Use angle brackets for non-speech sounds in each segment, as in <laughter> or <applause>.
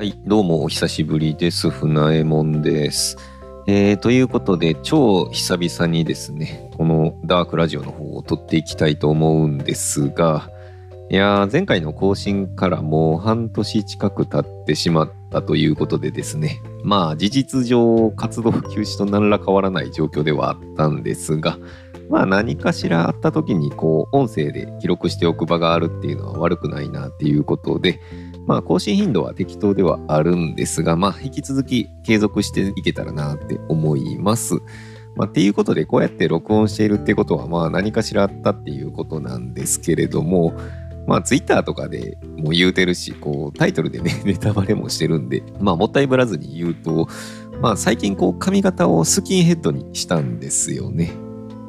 はい、どうもお久しぶりです。船右衛門です。えー、ということで、超久々にですね、このダークラジオの方を撮っていきたいと思うんですが、いや、前回の更新からもう半年近く経ってしまったということでですね、まあ事実上活動休止と何ら変わらない状況ではあったんですが、まあ何かしらあった時にこう音声で記録しておく場があるっていうのは悪くないなっていうことで、まあ更新頻度は適当ではあるんですが、まあ引き続き継続していけたらなって思います。まあ、っていうことでこうやって録音しているってことはまあ何かしらあったっていうことなんですけれども、まあツイッターとかでも言うてるし、こうタイトルでね、<laughs> ネタバレもしてるんで、まあもったいぶらずに言うと、まあ最近こう髪型をスキンヘッドにしたんですよね。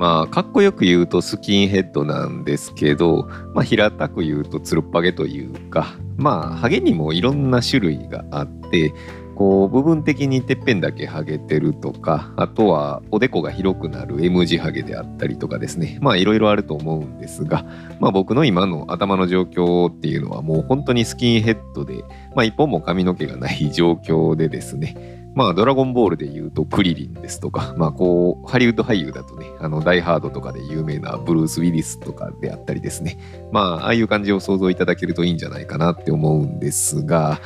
まあ、かっこよく言うとスキンヘッドなんですけど、まあ、平たく言うとつるっぱげというか、まあ、ハゲにもいろんな種類があって、こう、部分的にてっぺんだけハゲてるとか、あとはおでこが広くなる M 字ハゲであったりとかですね、まあ、いろいろあると思うんですが、まあ、僕の今の頭の状況っていうのはもう本当にスキンヘッドで、まあ、一本も髪の毛がない状況でですね、まあ、ドラゴンボールで言うとクリリンですとか、まあ、こう、ハリウッド俳優だとね、あの、ダイハードとかで有名なブルース・ウィリスとかであったりですね、まあ、ああいう感じを想像いただけるといいんじゃないかなって思うんですが、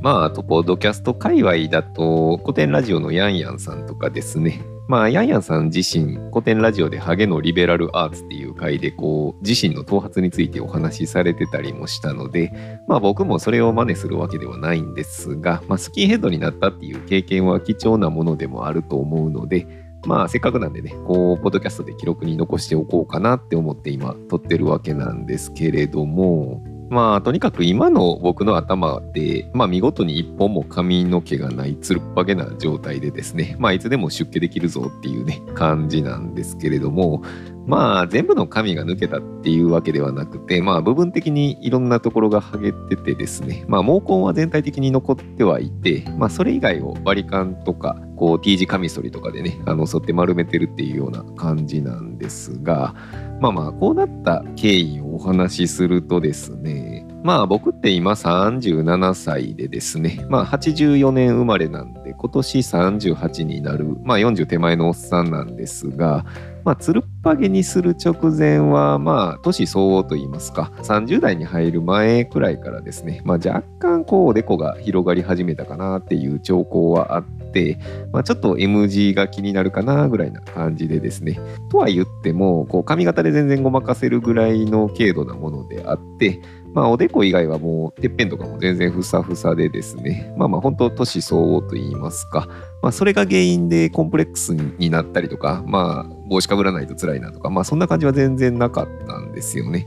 まあ、ト、ポッドキャスト界隈だと、古典ラジオのヤンヤンさんとかですね、まあ、ヤンヤンさん自身、古典ラジオでハゲのリベラルアーツっていう回で、こう、自身の頭髪についてお話しされてたりもしたので、まあ僕もそれを真似するわけではないんですが、まあスキンヘッドになったっていう経験は貴重なものでもあると思うので、まあせっかくなんでね、こう、ポッドキャストで記録に残しておこうかなって思って今撮ってるわけなんですけれども、まあとにかく今の僕の頭で、まあ見事に一本も髪の毛がないつるっぱげな状態でですね、まあいつでも出家できるぞっていうね、感じなんですけれども、まあ全部の髪が抜けたっていうわけではなくて、まあ部分的にいろんなところが剥げててですね、まあ毛根は全体的に残ってはいて、まあそれ以外をバリカンとか、こう T 字カミソリとかでね、あの沿って丸めてるっていうような感じなんですが、まあまあこうなった経緯をお話しするとですね、まあ僕って今37歳でですね、まあ84年生まれなんで今年38になる、まあ40手前のおっさんなんですが、まあ、つるっぱげにする直前は、まあ、年相応と言いますか、30代に入る前くらいからですね、まあ、若干、こう、おでこが広がり始めたかなっていう兆候はあって、まあ、ちょっと M 字が気になるかなぐらいな感じでですね、とは言っても、こう、髪型で全然ごまかせるぐらいの軽度なものであって、まあ、おでこ以外はもう、てっぺんとかも全然ふさふさでですね、まあまあ、本当年相応と言いますか、まあ、それが原因でコンプレックスになったりとか、まあ、帽子かぶらないと辛いなとか、まあ、そんな感じは全然なかったんですよね。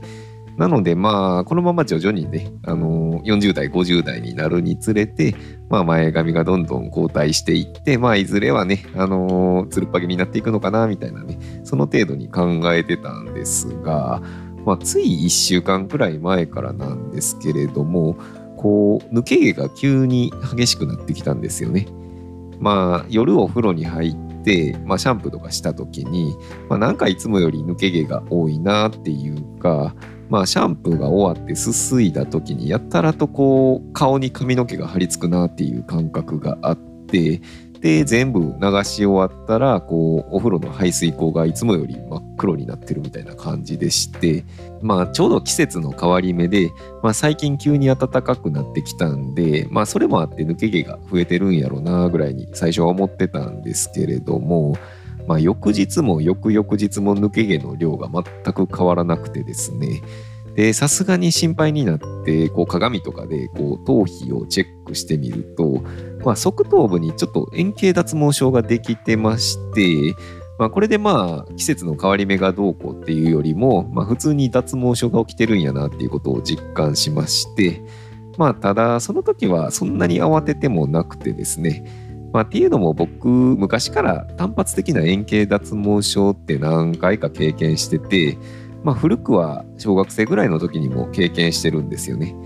なので、まあ、このまま徐々にね、あの40代、50代になるにつれて、まあ、前髪がどんどん後退していって、まあ、いずれはね、あのつるっぱげになっていくのかな、みたいなね、その程度に考えてたんですが、まあ、つい1週間くらい前からなんですけれども、こう、抜け毛が急に激しくなってきたんですよね。まあ、夜お風呂に入って、まあ、シャンプーとかした時に、まあ、なんかいつもより抜け毛が多いなっていうか、まあ、シャンプーが終わってすすいだ時にやたらとこう顔に髪の毛が張り付くなっていう感覚があってで全部流し終わったらこうお風呂の排水口がいつもより真っ黒になってるみたいな感じでしてまあちょうど季節の変わり目で、まあ、最近急に暖かくなってきたんでまあそれもあって抜け毛が増えてるんやろうなぐらいに最初は思ってたんですけれどもまあ翌日も翌々日も抜け毛の量が全く変わらなくてですね。でさすがに心配になってこう鏡とかでこう頭皮をチェックしてみると、まあ、側頭部にちょっと円形脱毛症ができてまして、まあ、これでまあ季節の変わり目がどうこうっていうよりも、まあ、普通に脱毛症が起きてるんやなっていうことを実感しましてまあただその時はそんなに慌ててもなくてですねまあ、っていうのも僕昔から単発的な円形脱毛症って何回か経験しててまあ、古くは小学生ぐらいの時にも経験してるんですよね。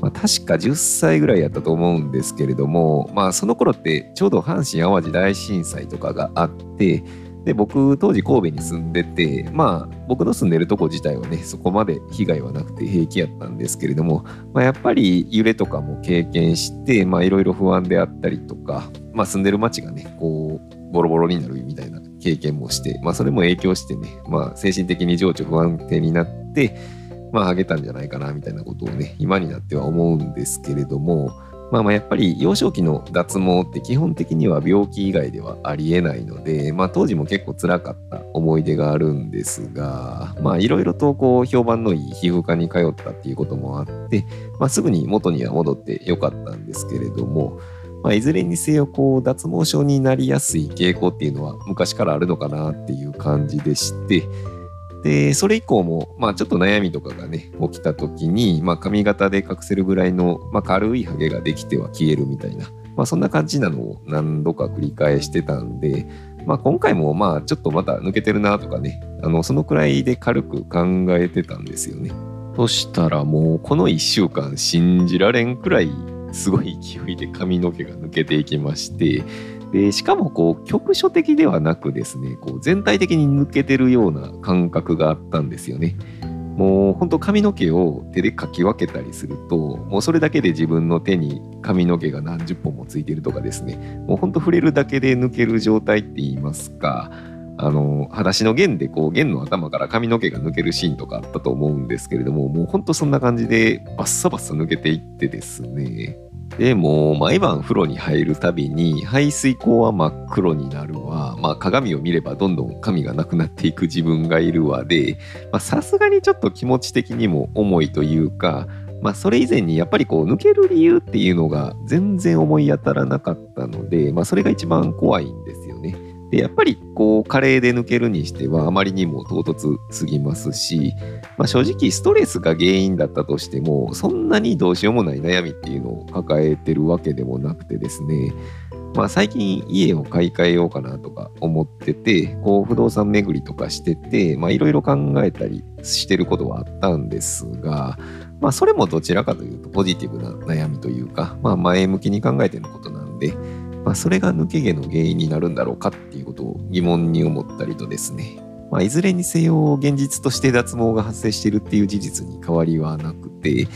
まあ、確か10歳ぐらいやったと思うんですけれども、まあ、その頃ってちょうど阪神・淡路大震災とかがあってで、僕、当時神戸に住んでて、まあ、僕の住んでるとこ自体はね、そこまで被害はなくて平気やったんですけれども、まあ、やっぱり揺れとかも経験して、いろいろ不安であったりとか、まあ、住んでる街がね、こう、ボロボロになるみたいな経験もして、まあ、それも影響してね、まあ、精神的に情緒不安定になって、まあ、あげたんじゃないかな、みたいなことをね、今になっては思うんですけれども、まあまあやっぱり幼少期の脱毛って基本的には病気以外ではありえないので、まあ当時も結構辛かった思い出があるんですが、まあいろいろとこう評判のいい皮膚科に通ったっていうこともあって、まあすぐに元には戻ってよかったんですけれども、まあ、いずれにせよこう脱毛症になりやすい傾向っていうのは昔からあるのかなっていう感じでして、で、それ以降も、まあちょっと悩みとかがね、起きた時に、まあ髪型で隠せるぐらいの、まあ軽いハゲができては消えるみたいな、まあそんな感じなのを何度か繰り返してたんで、まあ今回もまあちょっとまた抜けてるなとかね、あの、そのくらいで軽く考えてたんですよね。そしたらもうこの1週間信じられんくらいすごい勢いで髪の毛が抜けていきまして、でしかもこう局所的ではなくですねこう全体的に抜けてるような感覚があったんですよね。もうほんと髪の毛を手でかき分けたりするともうそれだけで自分の手に髪の毛が何十本もついてるとかですねもうほんと触れるだけで抜ける状態って言いますかあの裸足の弦でこう弦の頭から髪の毛が抜けるシーンとかあったと思うんですけれどももうほんとそんな感じでバッサバッサ抜けていってですねでも毎晩風呂に入るたびに排水口は真っ黒になるわ、まあ、鏡を見ればどんどん髪がなくなっていく自分がいるわでさすがにちょっと気持ち的にも重いというか、まあ、それ以前にやっぱりこう抜ける理由っていうのが全然思い当たらなかったので、まあ、それが一番怖いんです。でやっぱりこう加齢で抜けるにしてはあまりにも唐突すぎますし、まあ、正直ストレスが原因だったとしてもそんなにどうしようもない悩みっていうのを抱えてるわけでもなくてですねまあ、最近家を買い替えようかなとか思ってて、こう不動産巡りとかしてて、いろいろ考えたりしてることはあったんですが、まあそれもどちらかというとポジティブな悩みというか、まあ前向きに考えてることなんで、まあ、それが抜け毛の原因になるんだろうかっていうことを疑問に思ったりとですね、まあ、いずれにせよ現実として脱毛が発生しているっていう事実に変わりはなくて、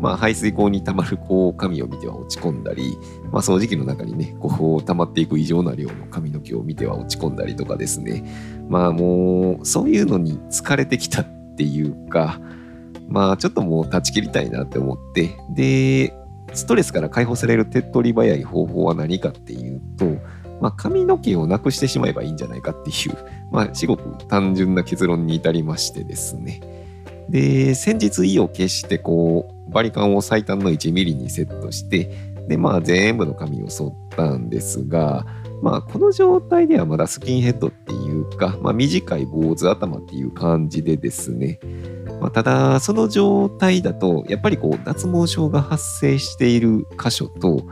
まあ、排水口に溜まるこう髪を見ては落ち込んだり、まあ、掃除機の中にねこう溜まっていく異常な量の髪の毛を見ては落ち込んだりとかですね。まあもうそういうのに疲れてきたっていうかまあちょっともう断ち切りたいなって思って。でストレスから解放される手っ取り早い方法は何かっていうと、まあ、髪の毛をなくしてしまえばいいんじゃないかっていう、<laughs> まあ、すごく単純な結論に至りましてですね。で、先日意を決して、こう、バリカンを最短の1ミリにセットして、で、まあ、全部の髪を剃ったんですが、まあ、この状態ではまだスキンヘッドっていうか、まあ、短い坊主頭っていう感じでですね、まあ、ただ、その状態だと、やっぱりこう、脱毛症が発生している箇所と、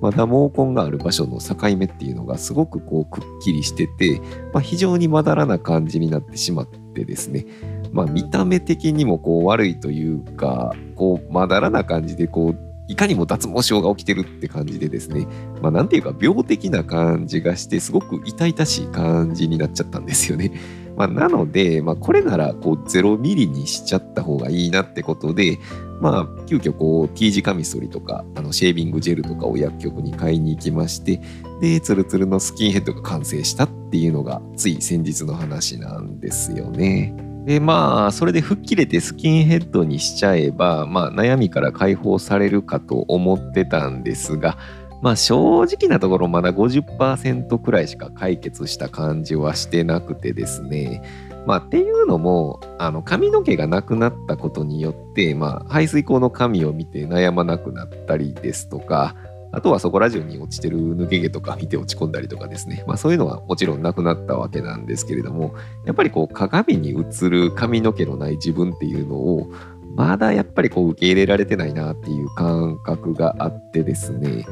まだ毛根がある場所の境目っていうのがすごくこうくっきりしてて、まあ、非常にまだらな感じになってしまってですね、まあ、見た目的にもこう悪いというかこうまだらな感じでこういかにも脱毛症が起きてるって感じでですね、まあ、なんていうか病的な感じがしてすごく痛々しい感じになっちゃったんですよね。まあ、なので、まあ、これならこう0ミリにしちゃった方がいいなってことで、まあ、急遽こう T 字カミソリとかあのシェービングジェルとかを薬局に買いに行きましてでツルツルのスキンヘッドが完成したっていうのがつい先日の話なんですよね。でまあそれで吹っ切れてスキンヘッドにしちゃえば、まあ、悩みから解放されるかと思ってたんですがまあ正直なところまだ50%くらいしか解決した感じはしてなくてですね。まあっていうのも、あの髪の毛がなくなったことによって、まあ排水口の髪を見て悩まなくなったりですとか、あとはそこら中に落ちてる抜け毛とか見て落ち込んだりとかですね。まあそういうのはもちろんなくなったわけなんですけれども、やっぱりこう鏡に映る髪の毛のない自分っていうのを、まだやっぱりこう受け入れられてないなっていう感覚があってですね。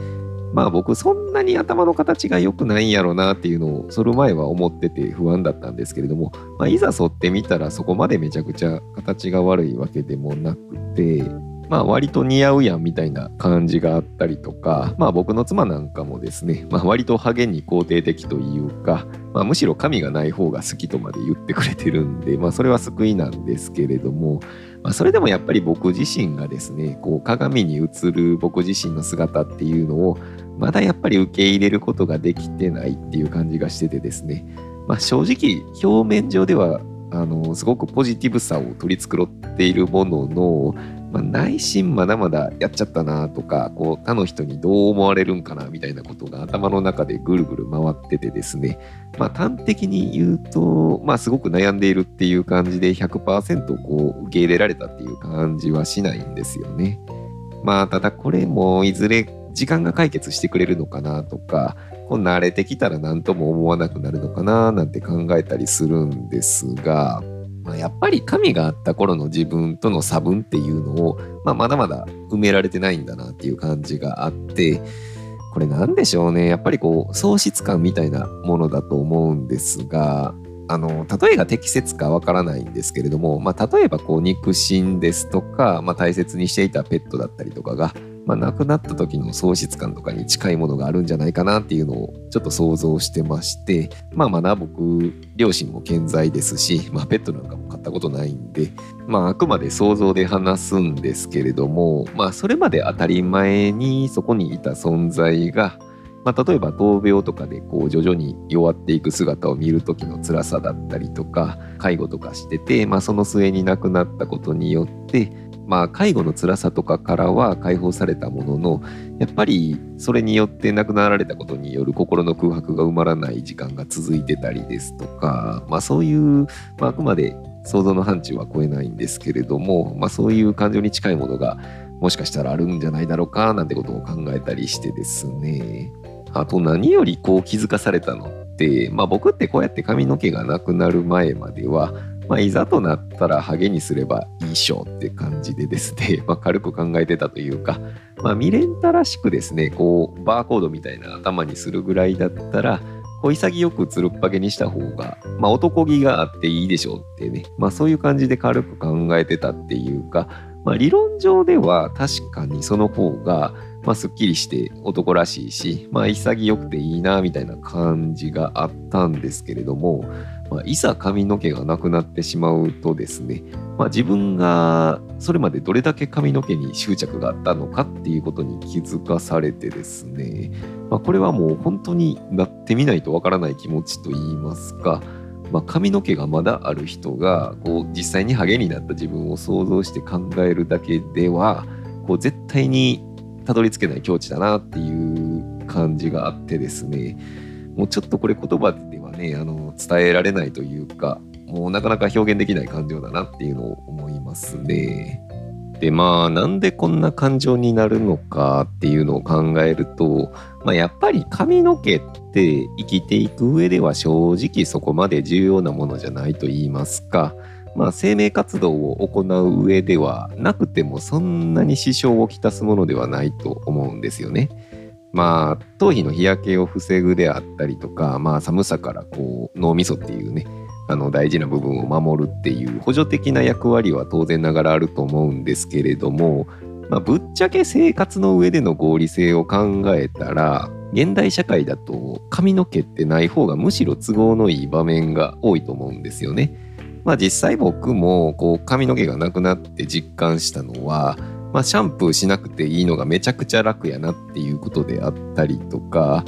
まあ僕そんなに頭の形が良くないんやろうなっていうのをそる前は思ってて不安だったんですけれども、まあ、いざ剃ってみたらそこまでめちゃくちゃ形が悪いわけでもなくて、まあ割と似合うやんみたいな感じがあったりとか、まあ僕の妻なんかもですね、まあ割とハゲに肯定的というか、まあむしろ髪がない方が好きとまで言ってくれてるんで、まあそれは救いなんですけれども、まあそれでもやっぱり僕自身がですね、こう鏡に映る僕自身の姿っていうのを、まだやっぱり受け入れることができてないっていう感じがしててですね、まあ正直表面上ではあのすごくポジティブさを取り繕っているものの、まあ、内心まだまだやっちゃったなとかこう他の人にどう思われるんかなみたいなことが頭の中でぐるぐる回っててですね、まあ、端的に言うと、まあ、すごく悩んでいるっていう感じで100%こう受け入れられたっていう感じはしないんですよね。まあただこれもいずれ時間が解決してくれるのかなとかこう慣れてきたら何とも思わなくなるのかななんて考えたりするんですが、まあ、やっぱり神があった頃の自分との差分っていうのを、まあ、まだまだ埋められてないんだなっていう感じがあってこれ何でしょうね。やっぱりこう喪失感みたいなものだと思うんですがあの例えが適切かわからないんですけれども、まあ、例えばこう肉親ですとか、まあ、大切にしていたペットだったりとかがまあ、亡くなった時の喪失感とかに近いものがあるんじゃないかなっていうのをちょっと想像してまして、まあまだ僕、両親も健在ですし、まあペットなんかも飼ったことないんで、まああくまで想像で話すんですけれども、まあそれまで当たり前にそこにいた存在が、まあ、例えば闘病とかでこう徐々に弱っていく姿を見る時の辛さだったりとか介護とかしてて、まあ、その末に亡くなったことによってまあ、介護の辛さとかからは解放されたもののやっぱりそれによって亡くなられたことによる心の空白が埋まらない時間が続いてたりですとか、まあ、そういう、まあ、あくまで想像の範疇は超えないんですけれども、まあ、そういう感情に近いものがもしかしたらあるんじゃないだろうかなんてことを考えたりしてですね。あと何よりこう気づかされたのって、まあ、僕ってこうやって髪の毛がなくなる前まではまあ、いざとなったらハゲにすればいいっしょって感じでですね、<laughs> まあ、軽く考えてたというか、まあ、未練たらしくですね、こう、バーコードみたいな頭にするぐらいだったら、こう潔くつるっぱげにした方が、まあ、男気があっていいでしょうってね、まあ、そういう感じで軽く考えてたっていうか、まあ、理論上では確かにその方が、まあ、すっきりして男らしいし、まあ、潔くていいなみたいな感じがあったんですけれども、まあ、いざ髪の毛がなくなってしまうとですね、まあ、自分がそれまでどれだけ髪の毛に執着があったのかっていうことに気づかされてですね、まあ、これはもう本当になってみないとわからない気持ちといいますか、まあ、髪の毛がまだある人がこう実際にハゲになった自分を想像して考えるだけではこう絶対にたどり着けない境地だなっていう感じがあってですねもうちょっとこれ言葉でねあの伝えられないというかもうなかなか表現できない感情だなっていうのを思いますね。でまあなんでこんな感情になるのかっていうのを考えると、まあ、やっぱり髪の毛って生きていく上では正直そこまで重要なものじゃないと言いますか、まあ、生命活動を行う上ではなくてもそんなに支障をきたすものではないと思うんですよね。まあ、頭皮の日焼けを防ぐであったりとか、まあ、寒さからこう脳みそっていうねあの大事な部分を守るっていう補助的な役割は当然ながらあると思うんですけれども、まあ、ぶっちゃけ生活の上での合理性を考えたら現代社会だと髪の毛ってない方がむしろ都合のいい場面が多いと思うんですよね。まあ実際僕もこう髪の毛がなくなって実感したのはまあ、シャンプーしなくていいのがめちゃくちゃ楽やなっていうことであったりとか、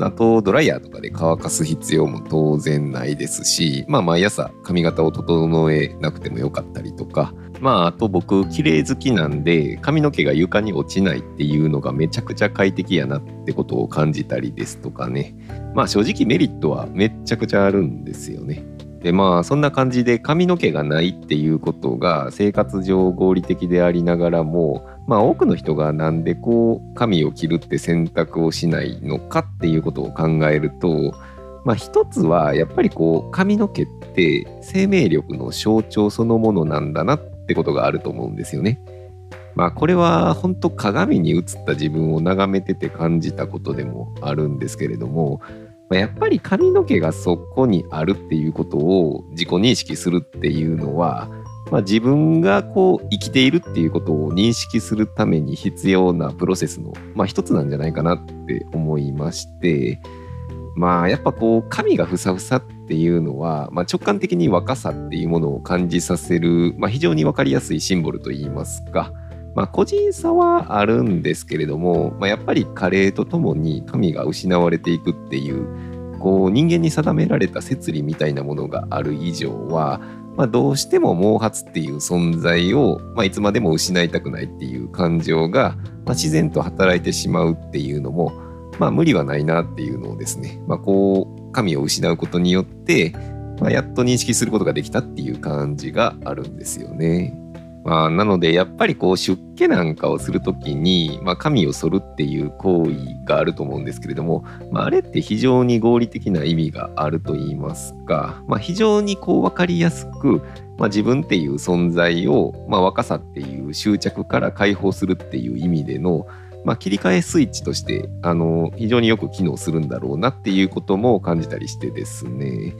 あとドライヤーとかで乾かす必要も当然ないですし、まあ毎朝髪型を整えなくてもよかったりとか、まああと僕綺麗好きなんで髪の毛が床に落ちないっていうのがめちゃくちゃ快適やなってことを感じたりですとかね。まあ正直メリットはめっちゃくちゃあるんですよね。でまあそんな感じで髪の毛がないっていうことが生活上合理的でありながらもまあ多くの人がなんでこう髪を切るって選択をしないのかっていうことを考えるとまあ一つはやっぱりこう髪の毛って生命力の象徴そのものなんだなってことがあると思うんですよね。まあこれは本当鏡に映った自分を眺めてて感じたことでもあるんですけれどもやっぱり髪の毛がそこにあるっていうことを自己認識するっていうのは、まあ、自分がこう生きているっていうことを認識するために必要なプロセスの、まあ、一つなんじゃないかなって思いましてまあやっぱこう髪がふさふさっていうのは、まあ、直感的に若さっていうものを感じさせる、まあ、非常に分かりやすいシンボルといいますか。まあ、個人差はあるんですけれども、まあ、やっぱり加齢とともに神が失われていくっていうこう人間に定められた摂理みたいなものがある以上は、まあ、どうしても毛髪っていう存在を、まあ、いつまでも失いたくないっていう感情が、まあ、自然と働いてしまうっていうのも、まあ、無理はないなっていうのをですね、まあ、こう神を失うことによって、まあ、やっと認識することができたっていう感じがあるんですよね。まあ、なのでやっぱりこう出家なんかをする時に、まあ、神を剃るっていう行為があると思うんですけれども、まあ、あれって非常に合理的な意味があると言いますか、まあ、非常にこう分かりやすく、ま、自分っていう存在を、ま、若さっていう執着から解放するっていう意味での、ま、切り替えスイッチとしてあの非常によく機能するんだろうなっていうことも感じたりしてですね。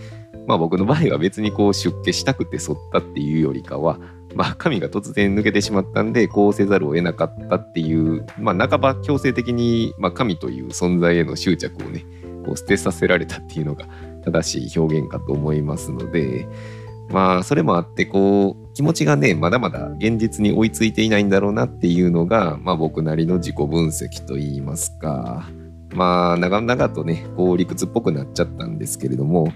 まあ僕の場合は別にこう出家したくて剃ったっていうよりかは、まあ、神が突然抜けてしまったんでこうせざるを得なかったっていう、まあ、半ば強制的に、まあ、神という存在への執着をねこう捨てさせられたっていうのが正しい表現かと思いますのでまあそれもあってこう気持ちがねまだまだ現実に追いついていないんだろうなっていうのが、まあ、僕なりの自己分析といいますかまあ長々とねこう理屈っぽくなっちゃったんですけれども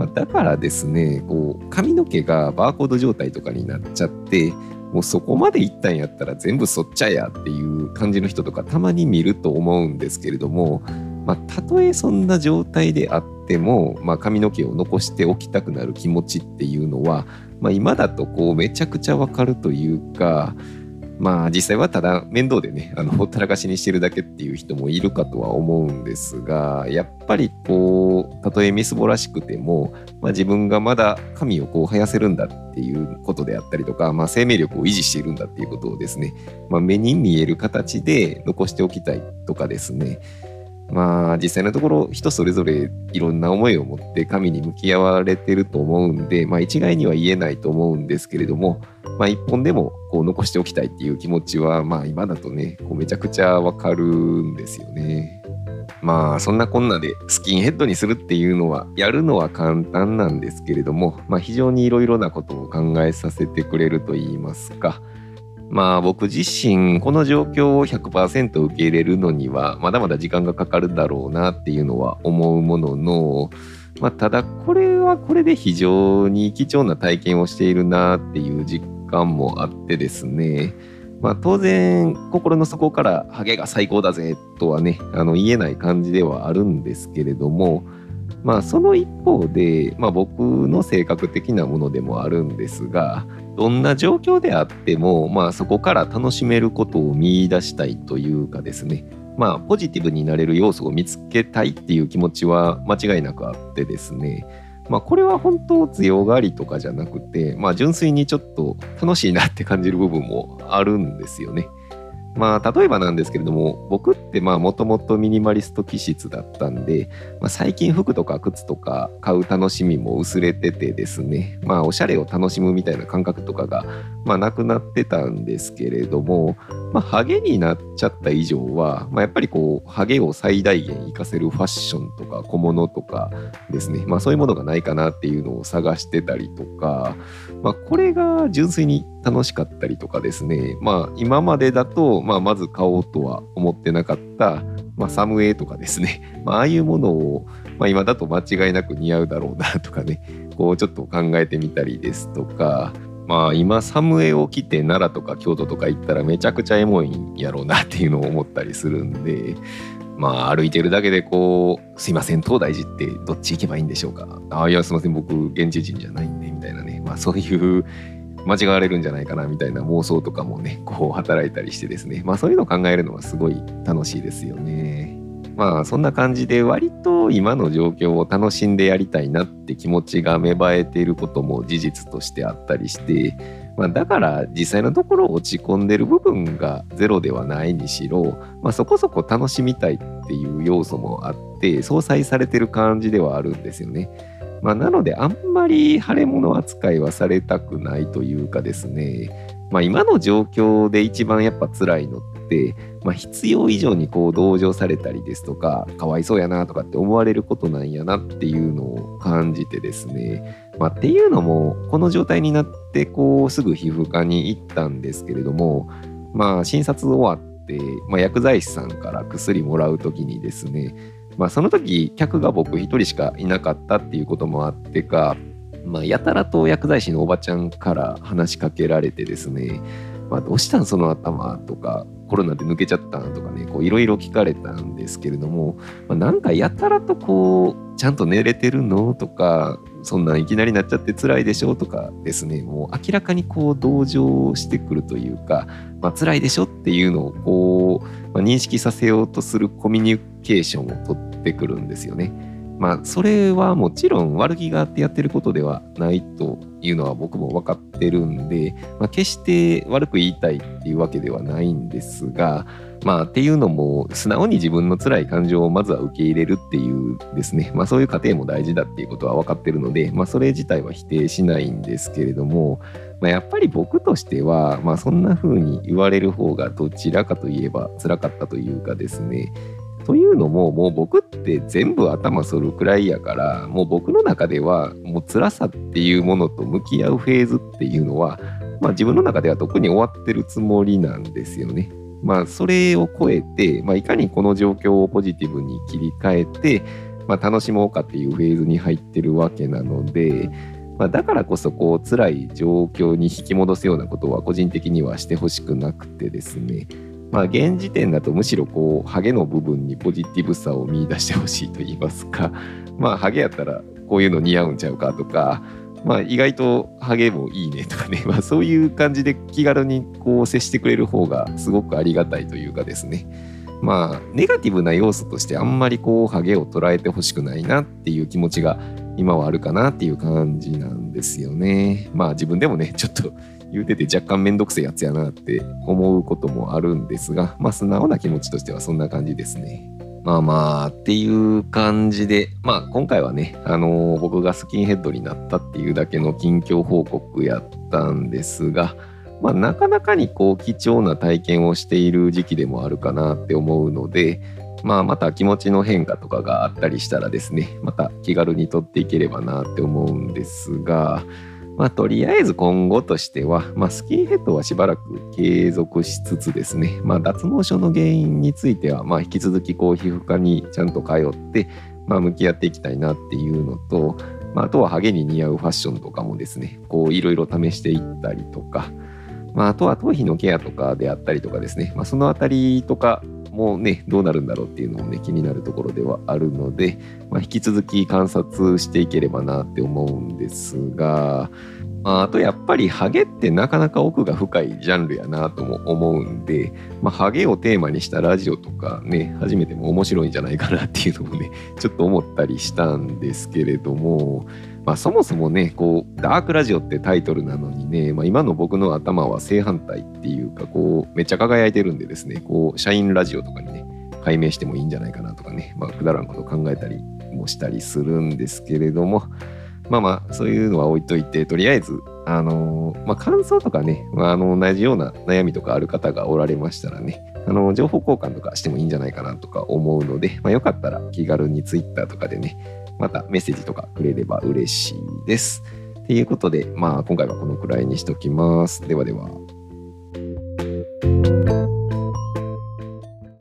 まあ、だからですねこう髪の毛がバーコード状態とかになっちゃってもうそこまでいったんやったら全部そっちゃやっていう感じの人とかたまに見ると思うんですけれども、まあ、たとえそんな状態であっても、まあ、髪の毛を残しておきたくなる気持ちっていうのは、まあ、今だとこうめちゃくちゃわかるというかまあ実際はただ面倒でねあのほったらかしにしてるだけっていう人もいるかとは思うんですがやっぱりこうたとえみすぼらしくても、まあ、自分がまだ神をこう生やせるんだっていうことであったりとか、まあ、生命力を維持しているんだっていうことをですね、まあ、目に見える形で残しておきたいとかですねまあ実際のところ人それぞれいろんな思いを持って神に向き合われてると思うんで、まあ、一概には言えないと思うんですけれども、まあ、一本でもこう残しておきたいっていう気持ちは、まあ、今だとねこうめちゃくちゃわかるんですよね。まあそんなこんなでスキンヘッドにするっていうのはやるのは簡単なんですけれども、まあ、非常にいろいろなことを考えさせてくれると言いますか。まあ僕自身この状況を100%受け入れるのにはまだまだ時間がかかるだろうなっていうのは思うものの、まあ、ただこれはこれで非常に貴重な体験をしているなっていう実感もあってですね。まあ当然心の底からハゲが最高だぜとはねあの言えない感じではあるんですけれどもまあその一方で、まあ、僕の性格的なものでもあるんですがどんな状況であっても、まあ、そこから楽しめることを見出したいというかですねまあポジティブになれる要素を見つけたいっていう気持ちは間違いなくあってですねまあこれは本当強がりとかじゃなくてまあ純粋にちょっと楽しいなって感じる部分もあるんですよね。まあ、例えばなんですけれども、僕ってまあ、もともとミニマリスト気質だったんで、まあ、最近服とか靴とか買う楽しみも薄れててですね、まあ、おしゃれを楽しむみたいな感覚とかが、まあ、なくなってたんですけれども、まあ、ハゲになっちゃった以上は、まあ、やっぱりこう、ハゲを最大限活かせるファッションとか小物とかですね、まあ、そういうものがないかなっていうのを探してたりとか、まあ、これが純粋に楽しかったりとかですね、まあ、今までだと、まあ、まず買おうとは思ってなかった、まあ、サムエとかですね、<laughs> まあ、あいうものを、まあ、今だと間違いなく似合うだろうなとかね、こうちょっと考えてみたりですとか、まあ今サムエを着て奈良とか京都とか行ったらめちゃくちゃエモいんやろうなっていうのを思ったりするんで、まあ歩いてるだけでこう、すいません、東大寺ってどっち行けばいいんでしょうか。ああ、いや、すいません、僕現地人じゃないんで、みたいなね。まあそういう間違われるんじゃないかなみたいな妄想とかもね <laughs> こう働いたりしてですねまあそういうのを考えるのはすごい楽しいですよね。まあそんな感じで割と今の状況を楽しんでやりたいなって気持ちが芽生えていることも事実としてあったりして、まあ、だから実際のところ落ち込んでる部分がゼロではないにしろ、まあ、そこそこ楽しみたいっていう要素もあって相殺されてる感じではあるんですよね。まあ、なので、あんまり腫れ物扱いはされたくないというかですね、まあ、今の状況で一番やっぱ辛いのって、まあ、必要以上にこう同情されたりですとか、かわいそうやなとかって思われることなんやなっていうのを感じてですね、まあ、っていうのも、この状態になってこうすぐ皮膚科に行ったんですけれども、まあ、診察終わって、まあ、薬剤師さんから薬もらう時にですね、まあ、その時客が僕一人しかいなかったっていうこともあってか、まあ、やたらと薬剤師のおばちゃんから話しかけられてですね、まあ、どうしたんその頭とかコロナで抜けちゃったんとかねいろいろ聞かれたんですけれども、まあ、なんかやたらとこうちゃんと寝れてるのとかそんなんいきなりなっちゃって辛いでしょとかですねもう明らかにこう同情してくるというか、まあ辛いでしょっていうのをこう、まあ、認識させようとするコミュニケーションを取っててくるんですよね。まあ、それはもちろん悪気があってやってることではないというのは僕も分かってるんで、まあ、決して悪く言いたいっていうわけではないんですが、まあ、っていうのも素直に自分の辛い感情をまずは受け入れるっていうですね、まあ、そういう過程も大事だっていうことは分かってるので、まあ、それ自体は否定しないんですけれども、まあ、やっぱり僕としては、まあ、そんな風に言われる方がどちらかといえば辛かったというかですね、というのも、もう僕って全部頭そるくらいやから、もう僕の中では、もう辛さっていうものと向き合うフェーズっていうのは、まあ自分の中では特に終わってるつもりなんですよね。まあそれを超えて、まあいかにこの状況をポジティブに切り替えて、まあ楽しもうかっていうフェーズに入ってるわけなので、まあ、だからこそこう辛い状況に引き戻すようなことは個人的にはしてほしくなくてですね。まあ、現時点だとむしろこうハゲの部分にポジティブさを見出してほしいと言いますか。まあハゲやったらこういうの似合うんちゃうかとか。まあ意外とハゲもいいねとかね、まあ、そういう感じで気軽にこう接してくれる方がすごくありがたいというかですね。まあネガティブな要素としてあんまりこうハゲを捉えてほしくないなっていう気持ちが今はあるかなっていう感じなんですよね。まあ自分でもねちょっと言うてて若干めんどくせえやつやなって思うこともあるんですが、まあ素直な気持ちとしてはそんな感じですね。まあまあっていう感じで、まあ今回はね、あのー、僕がスキンヘッドになったっていうだけの近況報告やったんですが、まあなかなかにこう貴重な体験をしている時期でもあるかなって思うので、まあまた気持ちの変化とかがあったりしたらですね、また気軽に撮っていければなって思うんですが、まあ、とりあえず今後としては、まあ、スキンヘッドはしばらく継続しつつですね、まあ、脱毛症の原因については、まあ、引き続きこう皮膚科にちゃんと通って、まあ、向き合っていきたいなっていうのと、まあ、あとはハゲに似合うファッションとかもですね、こういろいろ試していったりとか、まあ、あとは頭皮のケアとかであったりとかですね、まあ、そのあたりとかもね、どうなるんだろうっていうのもね、気になるところではあるので、まあ、引き続き観察していければなって思うんですが、まあとやっぱりハゲってなかなか奥が深いジャンルやなとも思うんで、まあ、ハゲをテーマにしたラジオとかね、初めても面白いんじゃないかなっていうのもね、ちょっと思ったりしたんですけれども、まあ、そもそもね、こう、ダークラジオってタイトルなのにね、まあ、今の僕の頭は正反対っていうか、こう、めっちゃ輝いてるんでですね、こう、社員ラジオとかにね、解明してもいいんじゃないかなとかね、まあ、くだらんこと考えたりもしたりするんですけれども、まあまあ、そういうのは置いといて、とりあえず、あのー、まあ、感想とかね、まあ、あの、同じような悩みとかある方がおられましたらね、あの、情報交換とかしてもいいんじゃないかなとか思うので、まあ、よかったら気軽に Twitter とかでね、またメッセージとかくれれば嬉しいです。ということで、まあ、今回はこのくらいにしときます。ではでは。